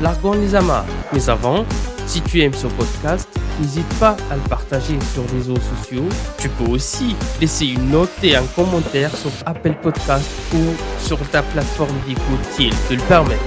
largons les amarres. Mais avant, si tu aimes ce podcast, n'hésite pas à le partager sur les réseaux sociaux. Tu peux aussi laisser une note et un commentaire sur Apple Podcast ou sur ta plateforme d'écoute si elle te le permet.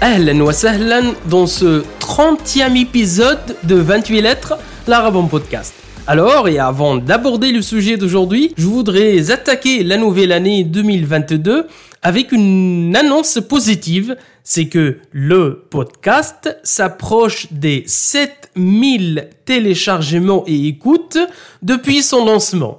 Ahlan wa sahlan dans ce 30e épisode de 28 lettres, l'Arabon Podcast. Alors, et avant d'aborder le sujet d'aujourd'hui, je voudrais attaquer la nouvelle année 2022 avec une annonce positive. C'est que le podcast s'approche des 7000 téléchargements et écoutes depuis son lancement.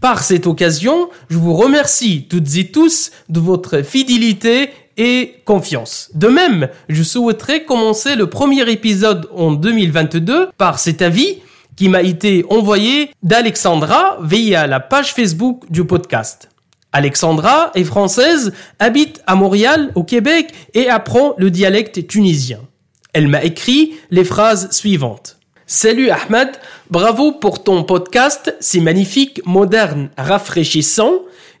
Par cette occasion, je vous remercie toutes et tous de votre fidélité et confiance. De même, je souhaiterais commencer le premier épisode en 2022 par cet avis qui m'a été envoyé d'Alexandra via la page Facebook du podcast. Alexandra est française, habite à Montréal, au Québec, et apprend le dialecte tunisien. Elle m'a écrit les phrases suivantes. Salut Ahmed, bravo pour ton podcast, c'est magnifique, moderne, rafraîchissant.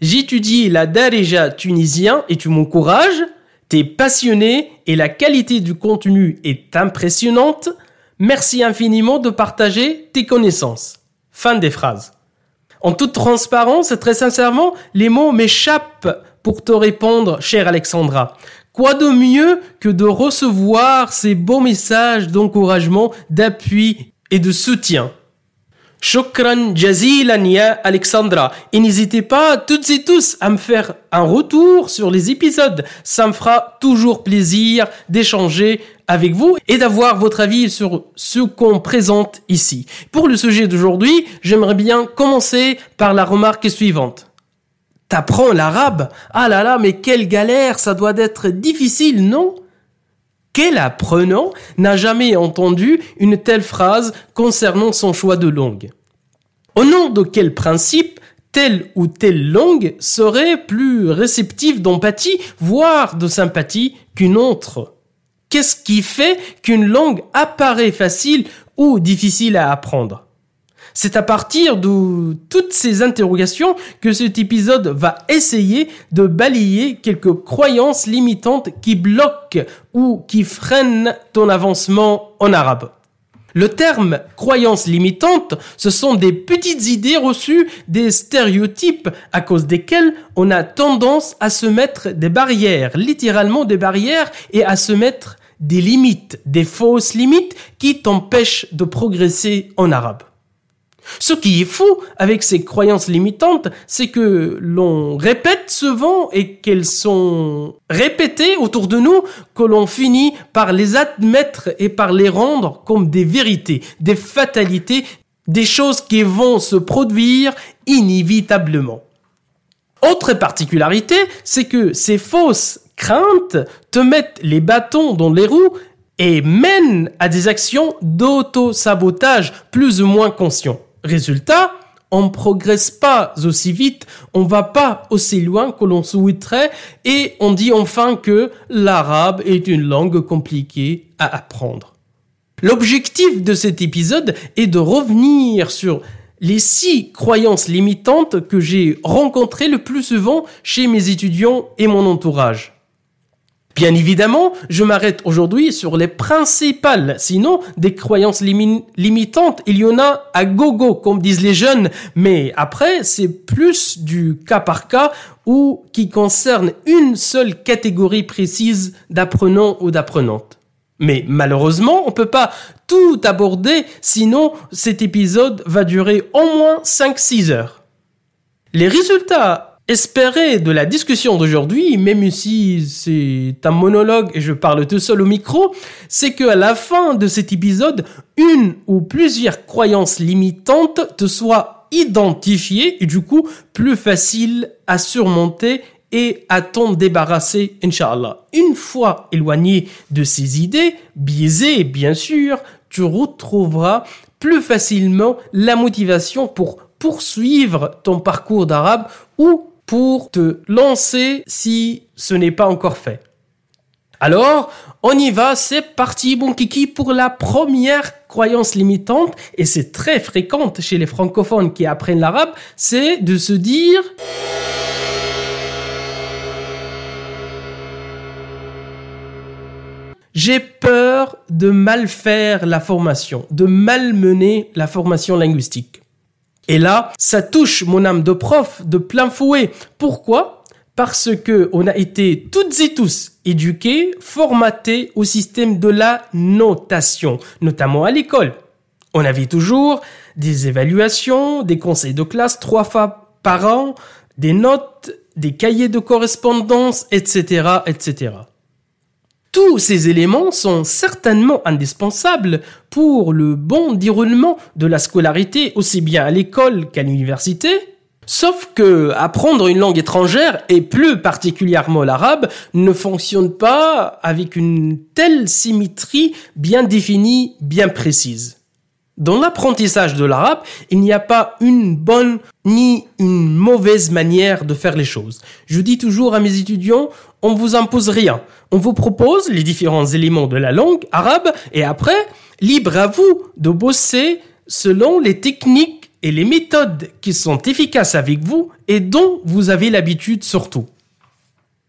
J'étudie la Darija tunisien et tu m'encourages. T'es passionné et la qualité du contenu est impressionnante. Merci infiniment de partager tes connaissances. Fin des phrases. En toute transparence très sincèrement, les mots m'échappent pour te répondre, chère Alexandra. Quoi de mieux que de recevoir ces beaux messages d'encouragement, d'appui et de soutien? Shukran jazilan ya Alexandra. Et n'hésitez pas toutes et tous à me faire un retour sur les épisodes. Ça me fera toujours plaisir d'échanger avec vous et d'avoir votre avis sur ce qu'on présente ici. Pour le sujet d'aujourd'hui, j'aimerais bien commencer par la remarque suivante. T'apprends l'arabe? Ah là là, mais quelle galère, ça doit être difficile, non? Quel apprenant n'a jamais entendu une telle phrase concernant son choix de langue. Au nom de quel principe telle ou telle langue serait plus réceptive d'empathie, voire de sympathie qu'une autre? Qu'est-ce qui fait qu'une langue apparaît facile ou difficile à apprendre? C'est à partir de toutes ces interrogations que cet épisode va essayer de balayer quelques croyances limitantes qui bloquent ou qui freinent ton avancement en arabe. Le terme croyance limitante, ce sont des petites idées reçues, des stéréotypes à cause desquels on a tendance à se mettre des barrières, littéralement des barrières, et à se mettre des limites, des fausses limites qui t'empêchent de progresser en arabe. Ce qui est fou avec ces croyances limitantes, c'est que l'on répète souvent et qu'elles sont répétées autour de nous que l'on finit par les admettre et par les rendre comme des vérités, des fatalités, des choses qui vont se produire inévitablement. Autre particularité, c'est que ces fausses craintes te mettent les bâtons dans les roues et mènent à des actions d'auto-sabotage plus ou moins conscients. Résultat, on ne progresse pas aussi vite, on va pas aussi loin que l'on souhaiterait et on dit enfin que l'arabe est une langue compliquée à apprendre. L'objectif de cet épisode est de revenir sur les six croyances limitantes que j'ai rencontrées le plus souvent chez mes étudiants et mon entourage. Bien évidemment, je m'arrête aujourd'hui sur les principales, sinon des croyances limitantes, il y en a à gogo, comme disent les jeunes, mais après, c'est plus du cas par cas ou qui concerne une seule catégorie précise d'apprenants ou d'apprenantes. Mais malheureusement, on peut pas tout aborder, sinon cet épisode va durer au moins 5-6 heures. Les résultats espérer de la discussion d'aujourd'hui, même si c'est un monologue et je parle tout seul au micro, c'est qu'à la fin de cet épisode, une ou plusieurs croyances limitantes te soient identifiées et du coup plus facile à surmonter et à t'en débarrasser, Inch'Allah. Une fois éloigné de ces idées, biaisées bien sûr, tu retrouveras plus facilement la motivation pour poursuivre ton parcours d'arabe ou pour te lancer si ce n'est pas encore fait. Alors, on y va, c'est parti, bon kiki, pour la première croyance limitante, et c'est très fréquente chez les francophones qui apprennent l'arabe, c'est de se dire... J'ai peur de mal faire la formation, de mal mener la formation linguistique. Et là, ça touche mon âme de prof de plein fouet. Pourquoi? Parce que on a été toutes et tous éduqués, formatés au système de la notation, notamment à l'école. On avait toujours des évaluations, des conseils de classe trois fois par an, des notes, des cahiers de correspondance, etc., etc. Tous ces éléments sont certainement indispensables pour le bon déroulement de la scolarité aussi bien à l'école qu'à l'université, Sauf que apprendre une langue étrangère, et plus particulièrement l'arabe, ne fonctionne pas avec une telle symétrie bien définie, bien précise. Dans l'apprentissage de l'arabe, il n'y a pas une bonne ni une mauvaise manière de faire les choses. Je dis toujours à mes étudiants, on vous impose rien. On vous propose les différents éléments de la langue arabe et après, libre à vous de bosser selon les techniques et les méthodes qui sont efficaces avec vous et dont vous avez l'habitude surtout.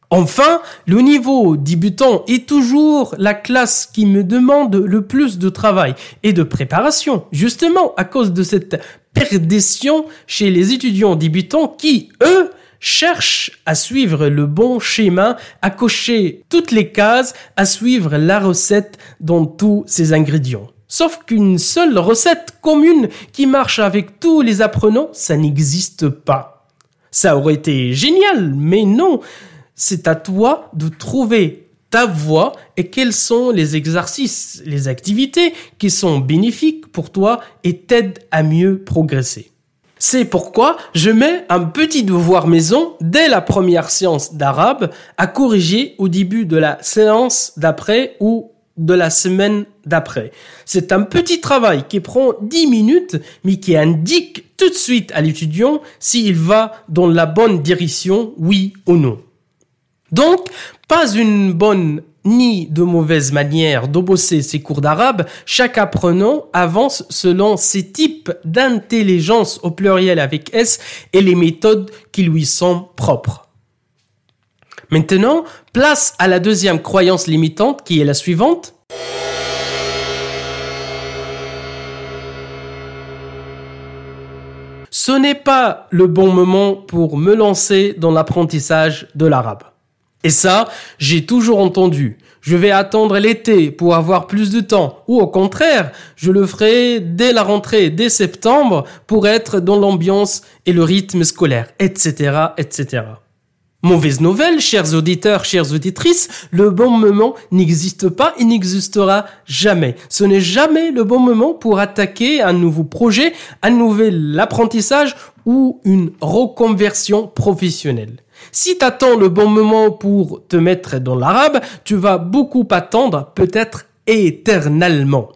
Enfin, le niveau débutant est toujours la classe qui me demande le plus de travail et de préparation, justement à cause de cette perdition chez les étudiants débutants qui, eux, cherchent à suivre le bon schéma, à cocher toutes les cases, à suivre la recette dans tous ses ingrédients. Sauf qu'une seule recette commune qui marche avec tous les apprenants, ça n'existe pas. Ça aurait été génial, mais non c'est à toi de trouver ta voie et quels sont les exercices, les activités qui sont bénéfiques pour toi et t'aident à mieux progresser. C'est pourquoi je mets un petit devoir maison dès la première séance d'arabe à corriger au début de la séance d'après ou de la semaine d'après. C'est un petit travail qui prend 10 minutes mais qui indique tout de suite à l'étudiant s'il va dans la bonne direction, oui ou non. Donc, pas une bonne ni de mauvaise manière de bosser ses cours d'arabe, chaque apprenant avance selon ses types d'intelligence au pluriel avec S et les méthodes qui lui sont propres. Maintenant, place à la deuxième croyance limitante qui est la suivante. Ce n'est pas le bon moment pour me lancer dans l'apprentissage de l'arabe. Et ça, j'ai toujours entendu. Je vais attendre l'été pour avoir plus de temps. Ou au contraire, je le ferai dès la rentrée, dès septembre, pour être dans l'ambiance et le rythme scolaire, etc., etc. Mauvaise nouvelle, chers auditeurs, chères auditrices, le bon moment n'existe pas et n'existera jamais. Ce n'est jamais le bon moment pour attaquer un nouveau projet, un nouvel apprentissage ou une reconversion professionnelle. Si tu attends le bon moment pour te mettre dans l'arabe, tu vas beaucoup attendre, peut-être éternellement.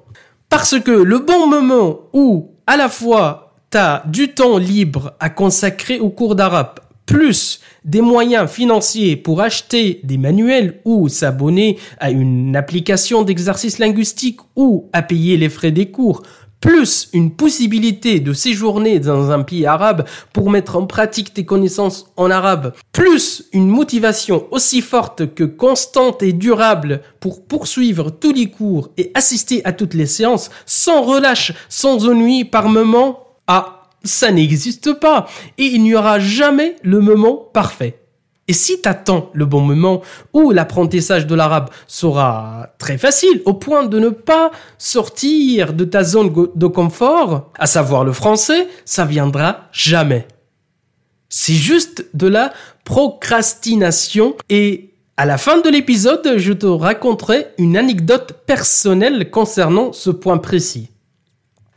Parce que le bon moment où à la fois tu as du temps libre à consacrer au cours d'arabe, plus des moyens financiers pour acheter des manuels ou s'abonner à une application d'exercice linguistique ou à payer les frais des cours, plus une possibilité de séjourner dans un pays arabe pour mettre en pratique tes connaissances en arabe, plus une motivation aussi forte que constante et durable pour poursuivre tous les cours et assister à toutes les séances sans relâche, sans ennui par moment, ah, ça n'existe pas et il n'y aura jamais le moment parfait. Et si t'attends le bon moment où l'apprentissage de l'arabe sera très facile, au point de ne pas sortir de ta zone de confort, à savoir le français, ça viendra jamais. C'est juste de la procrastination et à la fin de l'épisode, je te raconterai une anecdote personnelle concernant ce point précis.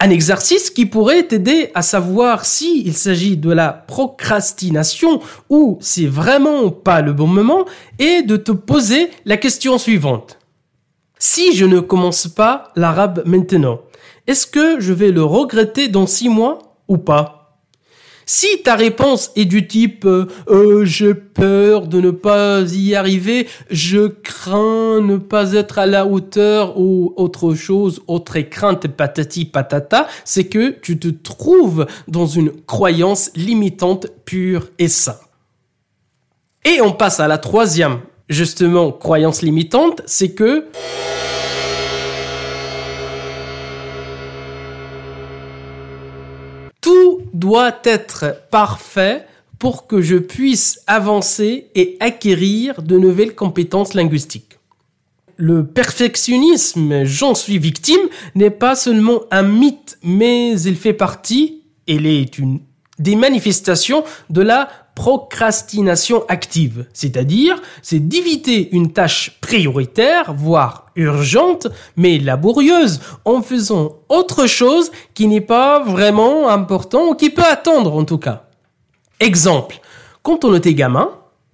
Un exercice qui pourrait t'aider à savoir si s'agit de la procrastination ou c'est vraiment pas le bon moment et de te poser la question suivante. Si je ne commence pas l'arabe maintenant, est-ce que je vais le regretter dans six mois ou pas? Si ta réponse est du type euh, euh, j'ai peur de ne pas y arriver, je crains ne pas être à la hauteur ou autre chose, autre crainte patati patata, c'est que tu te trouves dans une croyance limitante pure et simple. Et on passe à la troisième, justement, croyance limitante, c'est que doit être parfait pour que je puisse avancer et acquérir de nouvelles compétences linguistiques. Le perfectionnisme, j'en suis victime, n'est pas seulement un mythe, mais il fait partie, il est une des manifestations de la procrastination active, c'est-à-dire c'est d'éviter une tâche prioritaire, voire urgente, mais laborieuse, en faisant autre chose qui n'est pas vraiment important ou qui peut attendre en tout cas. Exemple, quand on était gamin,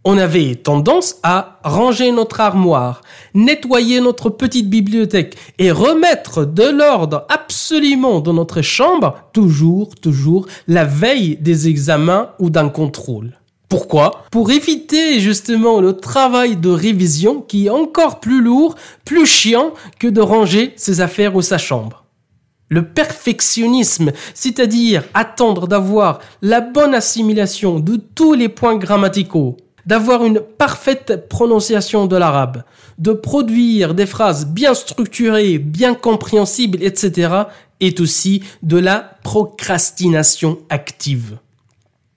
on avait tendance à ranger notre armoire, nettoyer notre petite bibliothèque et remettre de l'ordre absolument dans notre chambre, toujours, toujours, la veille des examens ou d'un contrôle. Pourquoi? Pour éviter justement le travail de révision qui est encore plus lourd, plus chiant que de ranger ses affaires ou sa chambre. Le perfectionnisme, c'est-à-dire attendre d'avoir la bonne assimilation de tous les points grammaticaux, d'avoir une parfaite prononciation de l'arabe, de produire des phrases bien structurées, bien compréhensibles, etc., est aussi de la procrastination active.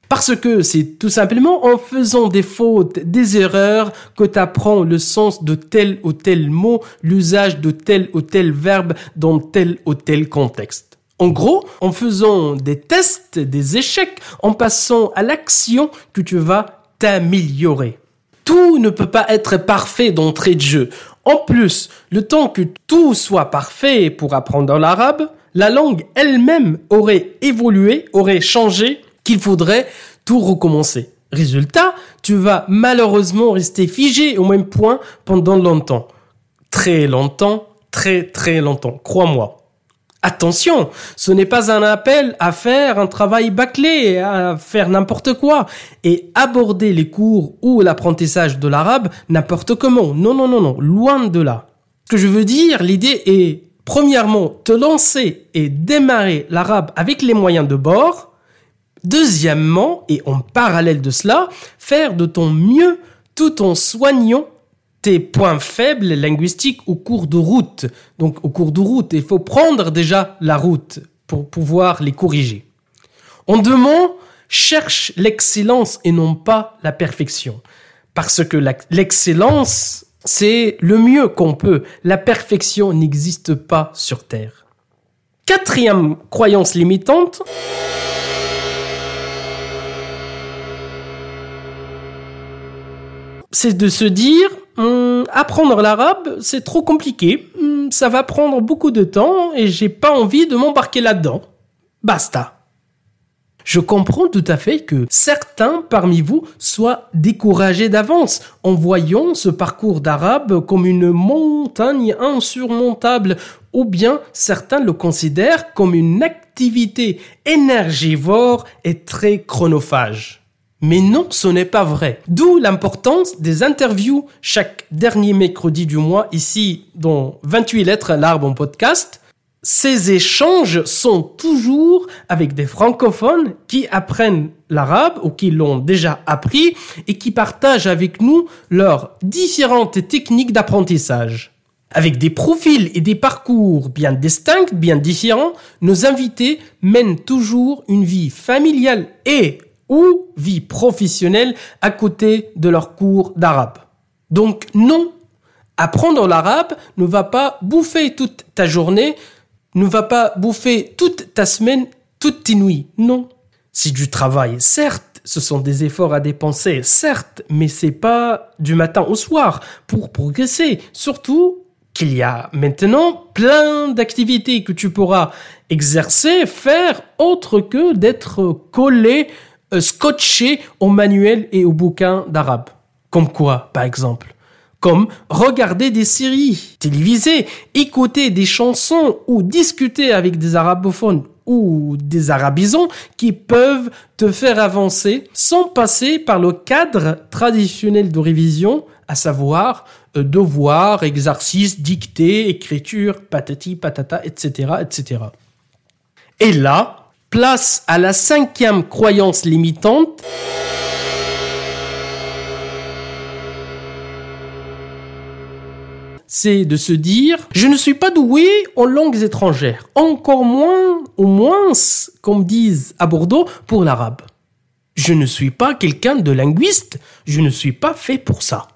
Parce que c'est tout simplement en faisant des fautes, des erreurs, que tu apprends le sens de tel ou tel mot, l'usage de tel ou tel verbe dans tel ou tel contexte. En gros, en faisant des tests, des échecs, en passant à l'action que tu vas t'améliorer. Tout ne peut pas être parfait d'entrée de jeu. En plus, le temps que tout soit parfait pour apprendre l'arabe, la langue elle-même aurait évolué, aurait changé, qu'il faudrait tout recommencer. Résultat, tu vas malheureusement rester figé au même point pendant longtemps. Très longtemps, très très longtemps, crois-moi. Attention, ce n'est pas un appel à faire un travail bâclé, à faire n'importe quoi et aborder les cours ou l'apprentissage de l'arabe n'importe comment. Non, non, non, non, loin de là. Ce que je veux dire, l'idée est, premièrement, te lancer et démarrer l'arabe avec les moyens de bord. Deuxièmement, et en parallèle de cela, faire de ton mieux tout en soignant tes points faibles linguistiques au cours de route. Donc au cours de route, il faut prendre déjà la route pour pouvoir les corriger. En deux cherche l'excellence et non pas la perfection. Parce que l'excellence, c'est le mieux qu'on peut. La perfection n'existe pas sur Terre. Quatrième croyance limitante. C'est de se dire hum, apprendre l'arabe, c'est trop compliqué, hum, ça va prendre beaucoup de temps et j'ai pas envie de m'embarquer là-dedans. Basta. Je comprends tout à fait que certains parmi vous soient découragés d'avance en voyant ce parcours d'arabe comme une montagne insurmontable ou bien certains le considèrent comme une activité énergivore et très chronophage. Mais non, ce n'est pas vrai. D'où l'importance des interviews chaque dernier mercredi du mois ici dans 28 lettres l'arbre en podcast. Ces échanges sont toujours avec des francophones qui apprennent l'arabe ou qui l'ont déjà appris et qui partagent avec nous leurs différentes techniques d'apprentissage. Avec des profils et des parcours bien distincts, bien différents, nos invités mènent toujours une vie familiale et ou vie professionnelle à côté de leur cours d'arabe. Donc non, apprendre l'arabe ne va pas bouffer toute ta journée, ne va pas bouffer toute ta semaine, toutes tes nuits. Non. C'est du travail, certes, ce sont des efforts à dépenser, certes, mais c'est pas du matin au soir pour progresser. Surtout qu'il y a maintenant plein d'activités que tu pourras exercer, faire autre que d'être collé, euh, scotché au manuel et au bouquin d'arabe. Comme quoi, par exemple comme regarder des séries télévisées, écouter des chansons ou discuter avec des arabophones ou des arabisants qui peuvent te faire avancer sans passer par le cadre traditionnel de révision, à savoir euh, devoir, exercice, dictée, écriture, patati, patata, etc., etc. Et là, place à la cinquième croyance limitante. c'est de se dire je ne suis pas doué en langues étrangères, encore moins, au moins, comme disent à Bordeaux, pour l'arabe. Je ne suis pas quelqu'un de linguiste, je ne suis pas fait pour ça.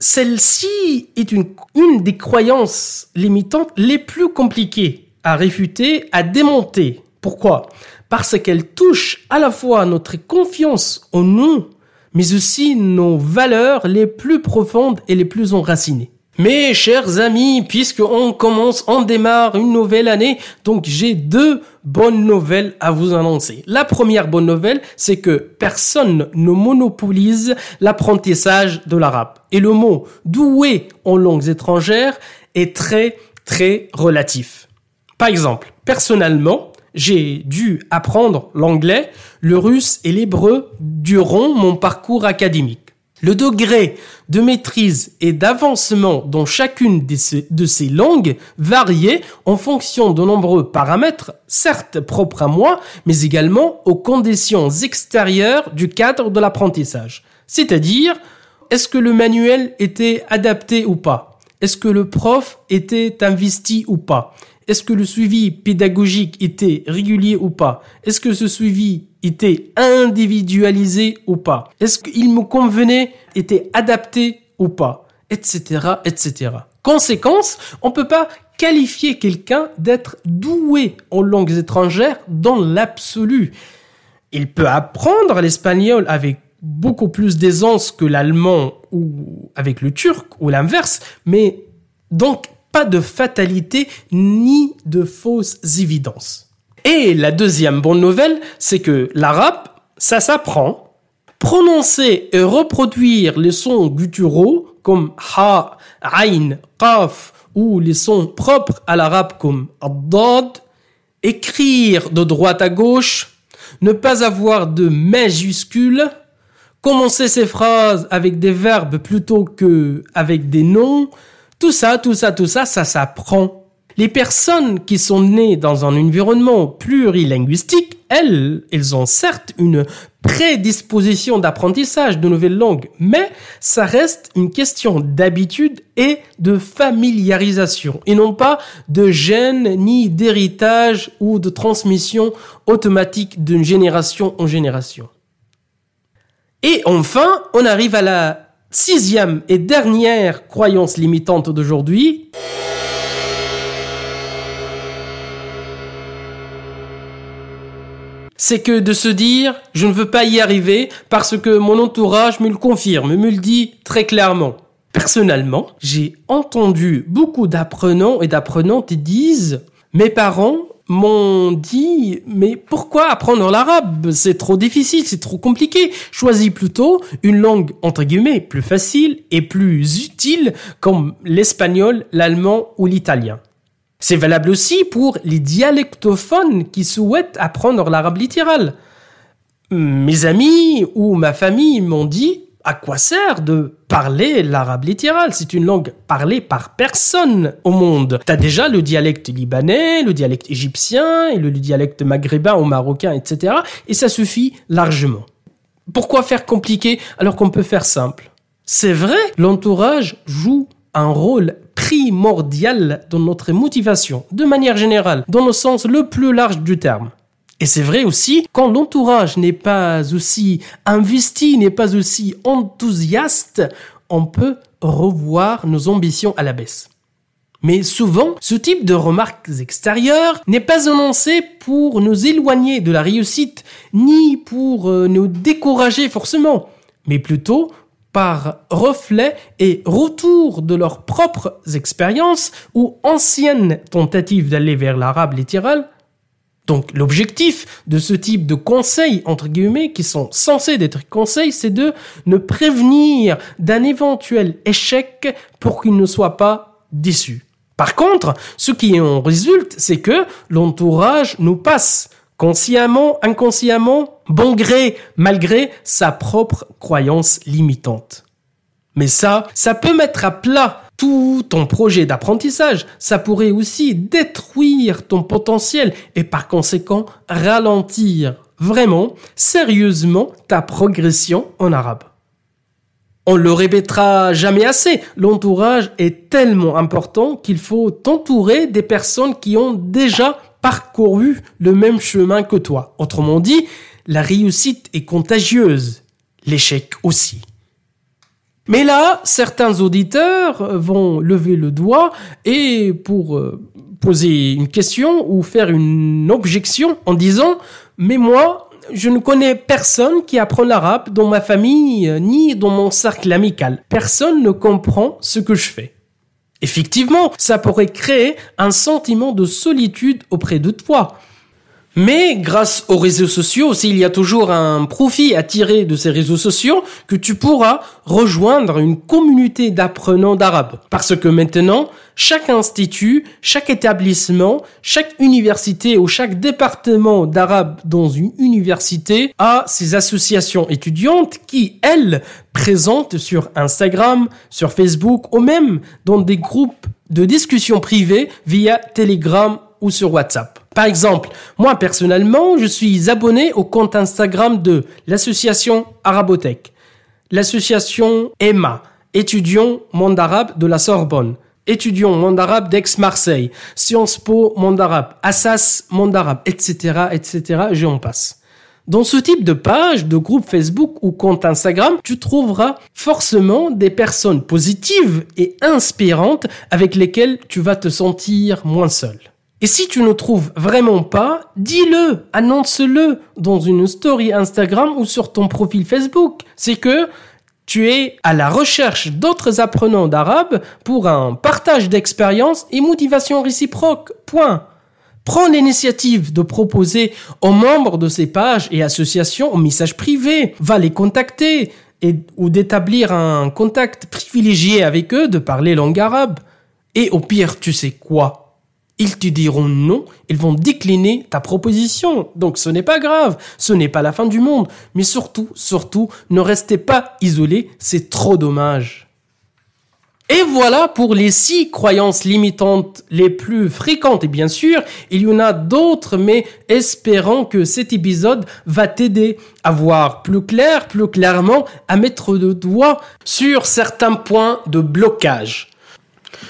Celle-ci est une, une des croyances limitantes les plus compliquées à réfuter, à démonter. Pourquoi? Parce qu'elle touche à la fois notre confiance en nous, mais aussi nos valeurs les plus profondes et les plus enracinées. Mes chers amis, puisque on commence, on démarre une nouvelle année, donc j'ai deux bonnes nouvelles à vous annoncer. La première bonne nouvelle, c'est que personne ne monopolise l'apprentissage de l'arabe. Et le mot doué en langues étrangères est très, très relatif. Par exemple, personnellement, j'ai dû apprendre l'anglais, le russe et l'hébreu durant mon parcours académique. Le degré de maîtrise et d'avancement dans chacune de ces langues variait en fonction de nombreux paramètres, certes propres à moi, mais également aux conditions extérieures du cadre de l'apprentissage. C'est-à-dire, est-ce que le manuel était adapté ou pas? Est-ce que le prof était investi ou pas? Est-ce que le suivi pédagogique était régulier ou pas? Est-ce que ce suivi était individualisé ou pas? Est-ce qu'il me convenait, était adapté ou pas? Etc. etc. Conséquence, on peut pas qualifier quelqu'un d'être doué en langues étrangères dans l'absolu. Il peut apprendre l'espagnol avec beaucoup plus d'aisance que l'allemand ou avec le turc ou l'inverse, mais donc pas de fatalité ni de fausses évidences. Et la deuxième bonne nouvelle, c'est que l'arabe, ça s'apprend. Prononcer et reproduire les sons gutturaux comme ha, ain, ou les sons propres à l'arabe comme ad écrire de droite à gauche, ne pas avoir de majuscules, commencer ses phrases avec des verbes plutôt que avec des noms, tout ça, tout ça, tout ça, ça s'apprend. Les personnes qui sont nées dans un environnement plurilinguistique, elles, elles ont certes une prédisposition d'apprentissage de nouvelles langues, mais ça reste une question d'habitude et de familiarisation, et non pas de gène ni d'héritage ou de transmission automatique d'une génération en génération. Et enfin, on arrive à la sixième et dernière croyance limitante d'aujourd'hui. c'est que de se dire je ne veux pas y arriver parce que mon entourage me le confirme, me le dit très clairement. Personnellement, j'ai entendu beaucoup d'apprenants et d'apprenantes disent mes parents m'ont dit mais pourquoi apprendre l'arabe? C'est trop difficile, c'est trop compliqué. Choisis plutôt une langue entre guillemets plus facile et plus utile comme l'espagnol, l'allemand ou l'italien. C'est valable aussi pour les dialectophones qui souhaitent apprendre l'arabe littéral. Mes amis ou ma famille m'ont dit à quoi sert de parler l'arabe littéral C'est une langue parlée par personne au monde? T'as déjà le dialecte libanais, le dialecte égyptien et le dialecte maghrébin ou marocain, etc. Et ça suffit largement. Pourquoi faire compliqué alors qu'on peut faire simple? C'est vrai, l'entourage joue un rôle primordial dans notre motivation, de manière générale, dans le sens le plus large du terme. Et c'est vrai aussi, quand l'entourage n'est pas aussi investi, n'est pas aussi enthousiaste, on peut revoir nos ambitions à la baisse. Mais souvent, ce type de remarques extérieures n'est pas annoncé pour nous éloigner de la réussite, ni pour euh, nous décourager forcément, mais plutôt par reflet et retour de leurs propres expériences ou anciennes tentatives d'aller vers l'arabe littéral. Donc l'objectif de ce type de conseils, entre guillemets, qui sont censés être conseils, c'est de ne prévenir d'un éventuel échec pour qu'il ne soit pas déçu. Par contre, ce qui en résulte, c'est que l'entourage nous passe consciemment, inconsciemment, bon gré, malgré sa propre croyance limitante. Mais ça, ça peut mettre à plat tout ton projet d'apprentissage. Ça pourrait aussi détruire ton potentiel et par conséquent ralentir vraiment, sérieusement, ta progression en arabe. On le répétera jamais assez, l'entourage est tellement important qu'il faut t'entourer des personnes qui ont déjà parcouru le même chemin que toi. Autrement dit, la réussite est contagieuse, l'échec aussi. Mais là, certains auditeurs vont lever le doigt et pour euh, poser une question ou faire une objection en disant mais moi je ne connais personne qui apprend l'arabe dans ma famille euh, ni dans mon cercle amical. Personne ne comprend ce que je fais. Effectivement, ça pourrait créer un sentiment de solitude auprès de toi. Mais grâce aux réseaux sociaux, s'il y a toujours un profit à tirer de ces réseaux sociaux, que tu pourras rejoindre une communauté d'apprenants d'arabe. Parce que maintenant, chaque institut, chaque établissement, chaque université ou chaque département d'arabe dans une université a ses associations étudiantes qui, elles, présentent sur Instagram, sur Facebook ou même dans des groupes de discussion privés via Telegram ou sur WhatsApp. Par exemple, moi personnellement, je suis abonné au compte Instagram de l'association Arabotech, l'association EMA, étudiant monde arabe de la Sorbonne, étudiant monde arabe d'Aix-Marseille, Sciences Po monde arabe, Assas monde arabe, etc., etc., j'en passe. Dans ce type de page, de groupe Facebook ou compte Instagram, tu trouveras forcément des personnes positives et inspirantes avec lesquelles tu vas te sentir moins seul. Et si tu ne trouves vraiment pas, dis-le, annonce-le dans une story Instagram ou sur ton profil Facebook. C'est que tu es à la recherche d'autres apprenants d'arabe pour un partage d'expérience et motivation réciproque. Point. Prends l'initiative de proposer aux membres de ces pages et associations un message privé. Va les contacter ou d'établir un contact privilégié avec eux, de parler langue arabe. Et au pire, tu sais quoi? Ils te diront non, ils vont décliner ta proposition. Donc ce n'est pas grave, ce n'est pas la fin du monde. Mais surtout, surtout, ne restez pas isolés, c'est trop dommage. Et voilà pour les six croyances limitantes les plus fréquentes. Et bien sûr, il y en a d'autres, mais espérons que cet épisode va t'aider à voir plus clair, plus clairement, à mettre le doigt sur certains points de blocage.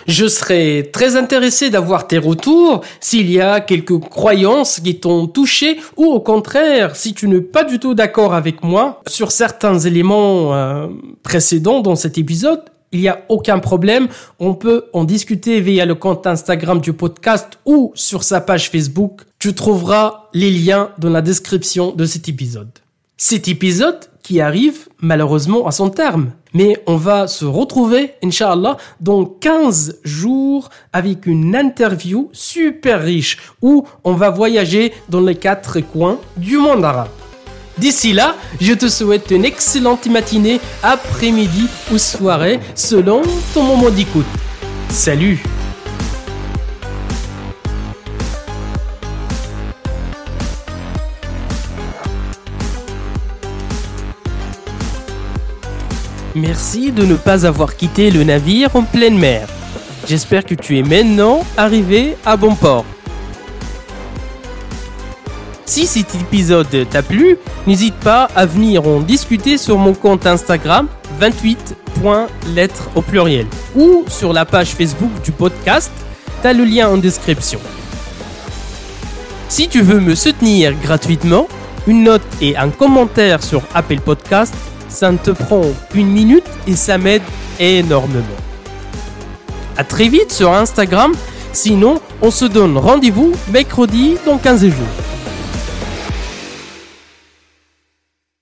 Je serais très intéressé d'avoir tes retours s'il y a quelques croyances qui t'ont touché ou au contraire si tu n'es pas du tout d'accord avec moi sur certains éléments euh, précédents dans cet épisode. Il n'y a aucun problème. On peut en discuter via le compte Instagram du podcast ou sur sa page Facebook. Tu trouveras les liens dans la description de cet épisode. Cet épisode qui arrive malheureusement à son terme. Mais on va se retrouver, Inch'Allah, dans 15 jours avec une interview super riche où on va voyager dans les quatre coins du monde arabe. D'ici là, je te souhaite une excellente matinée, après-midi ou soirée selon ton moment d'écoute. Salut Merci de ne pas avoir quitté le navire en pleine mer. J'espère que tu es maintenant arrivé à bon port. Si cet épisode t'a plu, n'hésite pas à venir en discuter sur mon compte Instagram 28.lettres au pluriel ou sur la page Facebook du podcast, t'as le lien en description. Si tu veux me soutenir gratuitement, une note et un commentaire sur Apple Podcast ça ne te prend une minute et ça m'aide énormément. À très vite sur Instagram. Sinon, on se donne rendez-vous mercredi dans 15 jours.